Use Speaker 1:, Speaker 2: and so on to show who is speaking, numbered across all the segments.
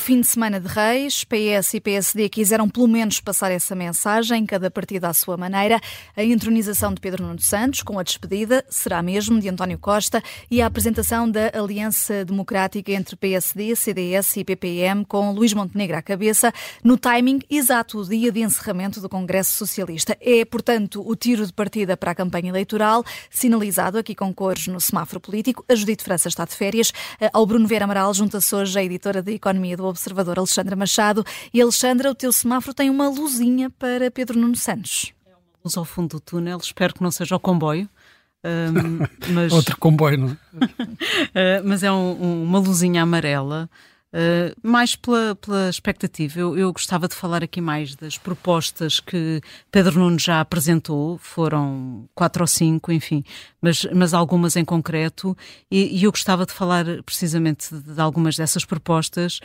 Speaker 1: fim de semana de Reis. PS e PSD quiseram pelo menos passar essa mensagem, cada partido à sua maneira. A entronização de Pedro Nuno Santos, com a despedida, será mesmo de António Costa, e a apresentação da Aliança Democrática entre PSD, CDS e PPM, com Luís Montenegro à cabeça, no timing exato, o dia de encerramento do Congresso Socialista. É, portanto, o tiro de partida para a campanha eleitoral, sinalizado aqui com cores no semáforo político. A Judite França está de férias. Ao Bruno Vera Amaral junta-se hoje a editora de Economia do Observador, Alexandra Machado. E Alexandra, o teu semáforo tem uma luzinha para Pedro Nuno Santos.
Speaker 2: É uma luz ao fundo do túnel, espero que não seja o comboio.
Speaker 3: Um, mas... Outro comboio, não
Speaker 2: é? uh, mas é um, um, uma luzinha amarela Uh, mais pela, pela expectativa, eu, eu, gostava de falar aqui mais das propostas que Pedro Nuno já apresentou, foram quatro ou cinco, enfim, mas, mas algumas em concreto, e, e eu gostava de falar precisamente de, de algumas dessas propostas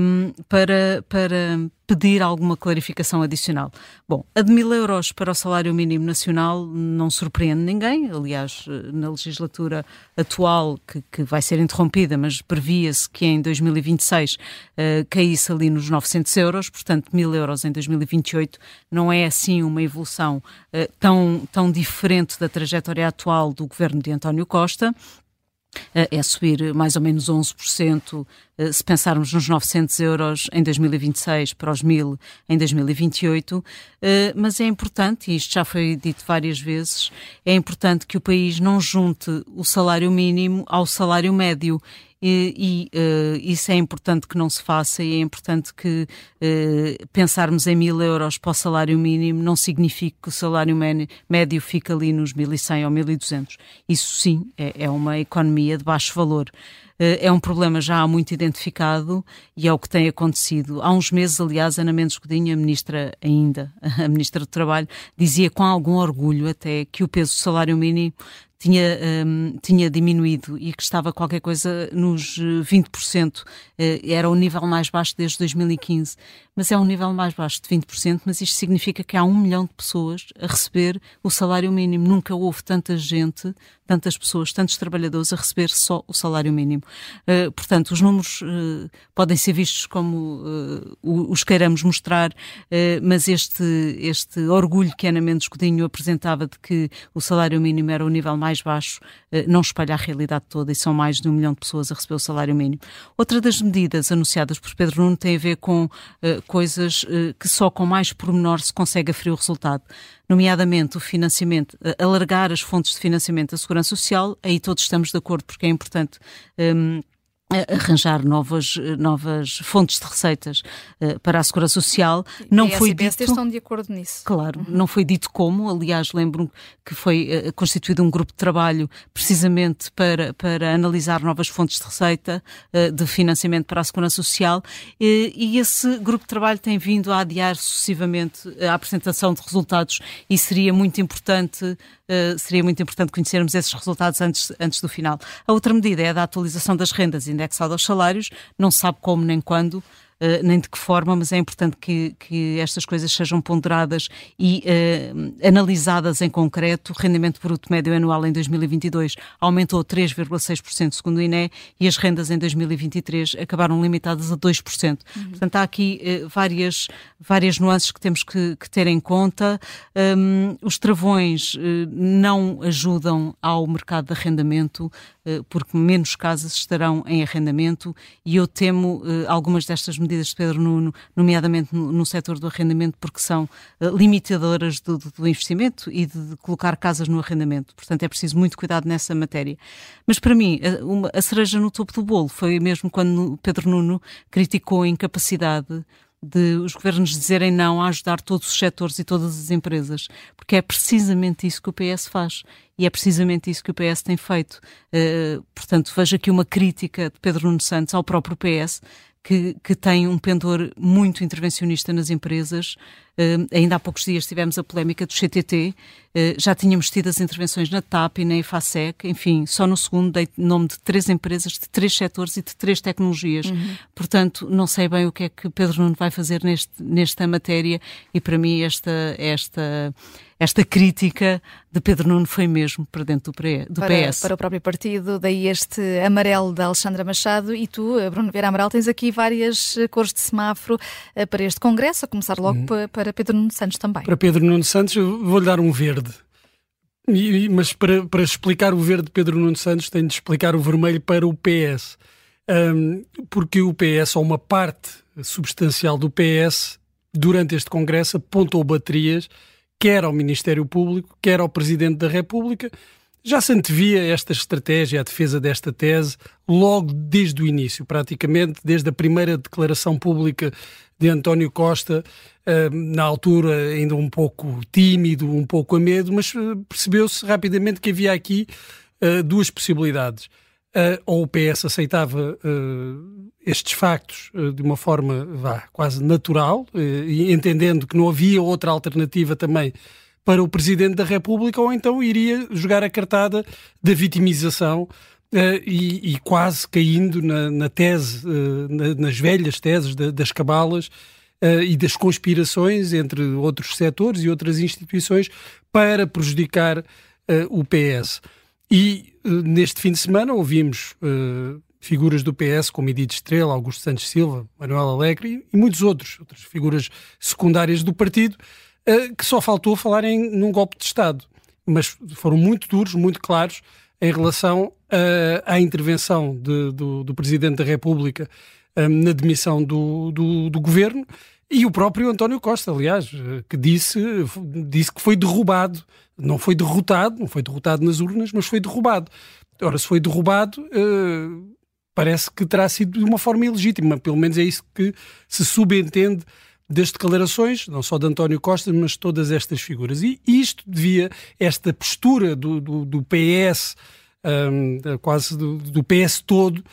Speaker 2: um, para, para pedir alguma clarificação adicional. Bom, a de mil euros para o salário mínimo nacional não surpreende ninguém. Aliás, na legislatura atual, que, que vai ser interrompida, mas previa-se que em 2026 uh, eh, caísse ali nos 900 euros, portanto, mil euros em 2028 não é assim uma evolução uh, tão, tão diferente da trajetória atual do governo de António Costa é subir mais ou menos 11%, eh, se pensarmos nos 900 euros em 2026 para os 1000 em 2028, eh, mas é importante, e isto já foi dito várias vezes, é importante que o país não junte o salário mínimo ao salário médio e, e uh, isso é importante que não se faça e é importante que uh, pensarmos em mil euros para o salário mínimo não signifique que o salário médio fique ali nos 1.100 ou 1.200. Isso sim é, é uma economia de baixo valor uh, é um problema já muito identificado e é o que tem acontecido. Há uns meses, aliás, Ana Mendes Godinho, a ministra ainda, a ministra do Trabalho, dizia com algum orgulho até que o peso do salário mínimo tinha, um, tinha diminuído e que estava qualquer coisa nos 20%, eh, era o nível mais baixo desde 2015. Mas é um nível mais baixo de 20%, mas isto significa que há um milhão de pessoas a receber o salário mínimo. Nunca houve tanta gente, tantas pessoas, tantos trabalhadores a receber só o salário mínimo. Uh, portanto, os números uh, podem ser vistos como uh, os queiramos mostrar, mas este, este orgulho que Ana Mendes Godinho apresentava de que o salário mínimo era o nível mais mais baixo eh, não espalha a realidade toda e são mais de um milhão de pessoas a receber o salário mínimo. Outra das medidas anunciadas por Pedro Nuno tem a ver com uh, coisas uh, que só com mais pormenor se consegue aferir o resultado, nomeadamente o financiamento, alargar as fontes de financiamento da Segurança Social, aí todos estamos de acordo porque é importante um, arranjar novas, novas fontes de receitas uh, para a Segurança Social.
Speaker 1: Não e foi dito estão de acordo nisso.
Speaker 2: Claro, uhum. não foi dito como. Aliás, lembro que foi uh, constituído um grupo de trabalho precisamente para, para analisar novas fontes de receita uh, de financiamento para a Segurança Social e, e esse grupo de trabalho tem vindo a adiar sucessivamente a apresentação de resultados e seria muito importante seria muito importante conhecermos esses resultados antes, antes do final. A outra medida é a da atualização das rendas, ainda indexado aos salários, não se sabe como nem quando, nem de que forma, mas é importante que, que estas coisas sejam ponderadas e uh, analisadas em concreto. O rendimento bruto médio anual em 2022 aumentou 3,6% segundo o INE e as rendas em 2023 acabaram limitadas a 2%. Uhum. Portanto, há aqui uh, várias, várias nuances que temos que, que ter em conta. Um, os travões não ajudam ao mercado de arrendamento. Eh, porque menos casas estarão em arrendamento e eu temo eh, algumas destas medidas de Pedro Nuno, nomeadamente no, no setor do arrendamento, porque são eh, limitadoras do, do, investimento e de, de, colocar casas no arrendamento. Portanto, é preciso muito cuidado nessa matéria. Mas para mim, a, uma, a cereja no topo do bolo foi mesmo quando Pedro Nuno criticou a incapacidade de os governos dizerem não a ajudar todos os setores e todas as empresas, porque é precisamente isso que o PS faz e é precisamente isso que o PS tem feito. Uh, portanto, vejo aqui uma crítica de Pedro Nuno Santos ao próprio PS, que, que tem um pendor muito intervencionista nas empresas. Uh, ainda há poucos dias tivemos a polémica do CTT, uh, eh, já tínhamos tido as intervenções na TAP e na EFASEC, enfim, só no segundo dei nome de três empresas, de três setores e de três tecnologias. Uhum. Portanto, não sei bem o que é que Pedro Nuno vai fazer neste, nesta matéria e para mim esta, esta esta crítica de Pedro Nuno foi mesmo para dentro do,
Speaker 1: para,
Speaker 2: PS.
Speaker 1: Para o próprio partido, daí este amarelo da Alexandra Machado e tu, Bruno Vieira Amaral, tens aqui várias cores de semáforo para este Congresso, a começar logo uhum. para Pedro Nuno Santos também.
Speaker 3: Para Pedro Nuno Santos vou-lhe dar um verde. E, mas para, para explicar o verde de Pedro Nuno Santos, tenho de explicar o vermelho para o PS. Um, porque o PS, ou uma parte substancial do PS, durante este Congresso, apontou baterias, quer ao Ministério Público, quer ao Presidente da República. Já se antevia esta estratégia, a defesa desta tese, logo desde o início, praticamente desde a primeira declaração pública de António Costa, na altura ainda um pouco tímido, um pouco a medo, mas eh, percebeu-se rapidamente que havia aqui eh, duas possibilidades. Ou o PS aceitava eh, estes factos de uma forma vá, quase natural, e entendendo que não havia outra alternativa também para o Presidente da República, ou então iria jogar a cartada da vitimização Uh, e, e, quase caindo na, na tese, uh, na, nas velhas teses das cabalas uh, e das conspirações entre outros setores e outras instituições para prejudicar o PS. E neste fim de semana ouvimos figuras do PS como Edith Estrela, Augusto Santos Silva, Manuel Alegre e, muitos outros, outras figuras secundárias do partido, que só faltou falar em num golpe de Estado. Mas foram muito duros, muito claros em relação uh, à intervenção de, do, do, Presidente da República um, na demissão do, do, do, governo e o próprio António Costa, aliás, que disse, disse que foi derrubado. Não foi derrotado, não foi derrotado nas urnas, mas foi derrubado. Ora, se foi derrubado, uh, parece que terá sido de uma forma ilegítima. Pelo menos é isso que se subentende das declarações, não só de António Costa, mas todas estas figuras. E isto devia, esta postura do, do, do PS, um, quase do, do, PS todo,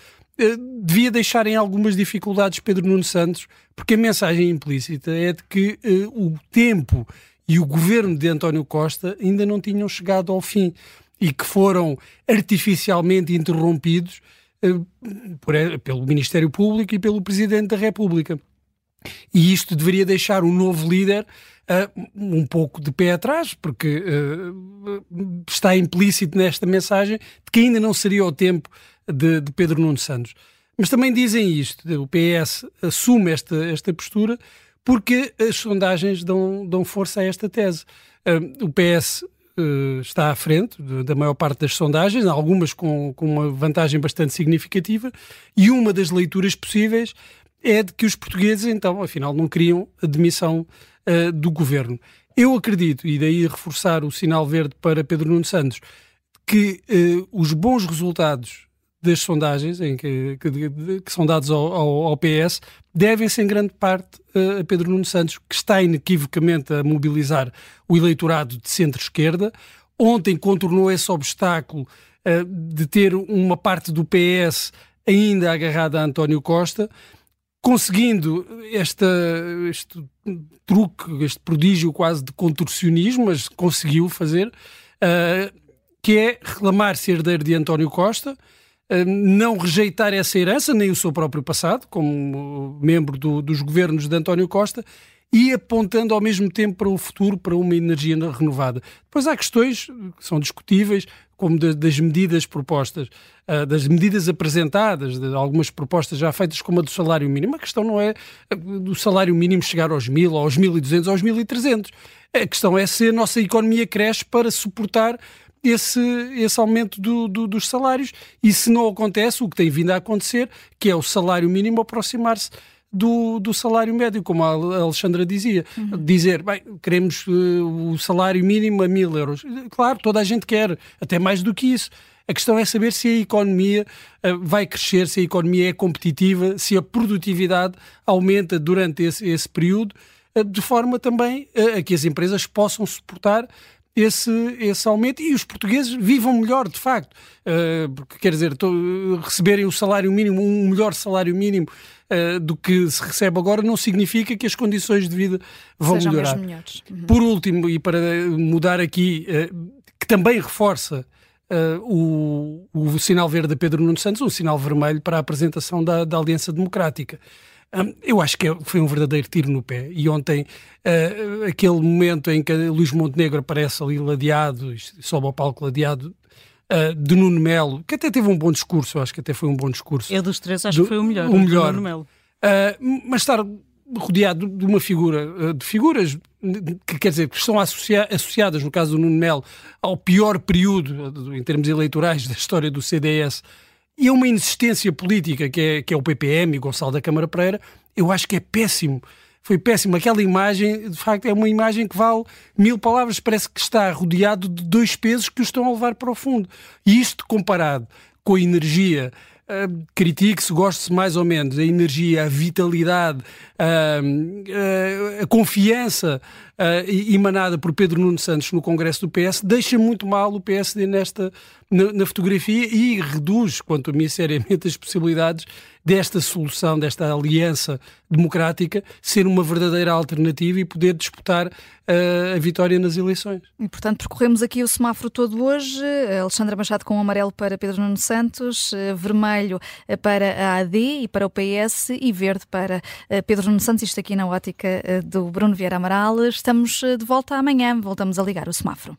Speaker 3: devia deixar em algumas dificuldades Pedro Nuno Santos, porque a mensagem implícita é de que uh, o tempo e o governo de António Costa ainda não tinham chegado ao fim e que foram artificialmente interrompidos uh, por, pelo Ministério Público e pelo Presidente da República. E isto deveria deixar o novo líder uh, um pouco de pé atrás, porque uh, está implícito nesta mensagem de que ainda não seria o tempo de, de, Pedro Nuno Santos. Mas também dizem isto, o PS assume esta, esta postura porque as sondagens dão, dão força a esta tese. Uh, o PS está à frente da maior parte das sondagens, algumas com, com uma vantagem bastante significativa, e uma das leituras possíveis é de que os portugueses, então, afinal, não queriam a demissão uh, do governo. Eu acredito, e daí reforçar o sinal verde para Pedro Nuno Santos, que uh, os bons resultados das sondagens em que, que, que são dados ao, ao, ao, PS devem-se em grande parte a Pedro Nuno Santos, que está inequivocamente a mobilizar o eleitorado de centro-esquerda. Ontem contornou esse obstáculo uh, de ter uma parte do PS ainda agarrada a António Costa conseguindo esta, este truque, este prodígio quase de contorcionismo, mas conseguiu fazer, uh, que é reclamar ser herdeiro de António Costa, não rejeitar essa herança, nem o seu próprio passado, como membro do, dos governos de António Costa, e apontando ao mesmo tempo para o futuro, para uma energia renovada. Depois há questões que são discutíveis, como das medidas propostas, das medidas apresentadas, de algumas propostas já feitas, como a do salário mínimo. A questão não é do salário mínimo chegar aos mil, aos mil e duzentos, aos mil e trezentos. A questão é se a nossa economia cresce para suportar esse, esse aumento do, do, dos salários e se não acontece, o que tem vindo a acontecer, que é o salário mínimo aproximar-se do, do salário médio, como a Alexandra dizia. Uhum. Dizer, bem, queremos uh, o salário mínimo a mil euros. Claro, toda a gente quer, até mais do que isso. A questão é saber se a economia uh, vai crescer, se a economia é competitiva, se a produtividade aumenta durante esse, esse período, uh, de forma também a que as empresas possam suportar esse, esse aumento e os portugueses vivam melhor, de facto. Uh, porque, quer dizer, tô, receberem o salário mínimo, um melhor salário mínimo uh, do que se recebe agora, não significa que as condições de vida vão
Speaker 1: Sejam
Speaker 3: melhorar.
Speaker 1: Uhum.
Speaker 3: Por último, e para mudar aqui, uh, que também reforça o, o sinal verde de Pedro Nuno Santos, um sinal vermelho para a apresentação da, da Aliança Democrática. Eu acho que é, foi um verdadeiro tiro no pé. E ontem, uh, aquele momento em que Luís Montenegro aparece ali ladeado, sobe ao palco ladeado, uh, de Nuno Melo, que até teve um bom discurso, eu acho que até foi um bom discurso.
Speaker 2: Eu dos três acho do, que foi o melhor.
Speaker 3: O melhor. Nuno Melo. Uh, mas estar rodeado de uma figura, de figuras que quer dizer que estão associadas, no caso do Nuno Melo, ao pior período em termos eleitorais da história do CDS e a uma insistência política que é, que é o PPM e Gonçalo da Câmara Pereira, eu acho que é péssimo. Foi péssimo. Aquela imagem, de facto, é uma imagem que vale mil palavras. Parece que está rodeado de dois pesos que o estão a levar para o fundo. E isto comparado com a energia Uh, critique-se, goste-se mais ou menos, a energia, a vitalidade, uh, uh, a confiança emanada por Pedro Nuno Santos no Congresso do PS, deixa muito mal o PSD nesta, na, na fotografia e reduz, quanto a mim, seriamente as possibilidades desta solução, desta aliança democrática, ser uma verdadeira alternativa e poder disputar uh, a vitória nas eleições.
Speaker 1: E, portanto, percorremos aqui o semáforo todo hoje. Alexandra Machado com amarelo para Pedro Nuno Santos, eh, vermelho eh, para a AD e para o PS e verde para Pedro Nuno Santos. Isto aqui na ótica do Bruno Vieira Amaral. Estamos eh, de volta amanhã, voltamos a ligar o semáforo.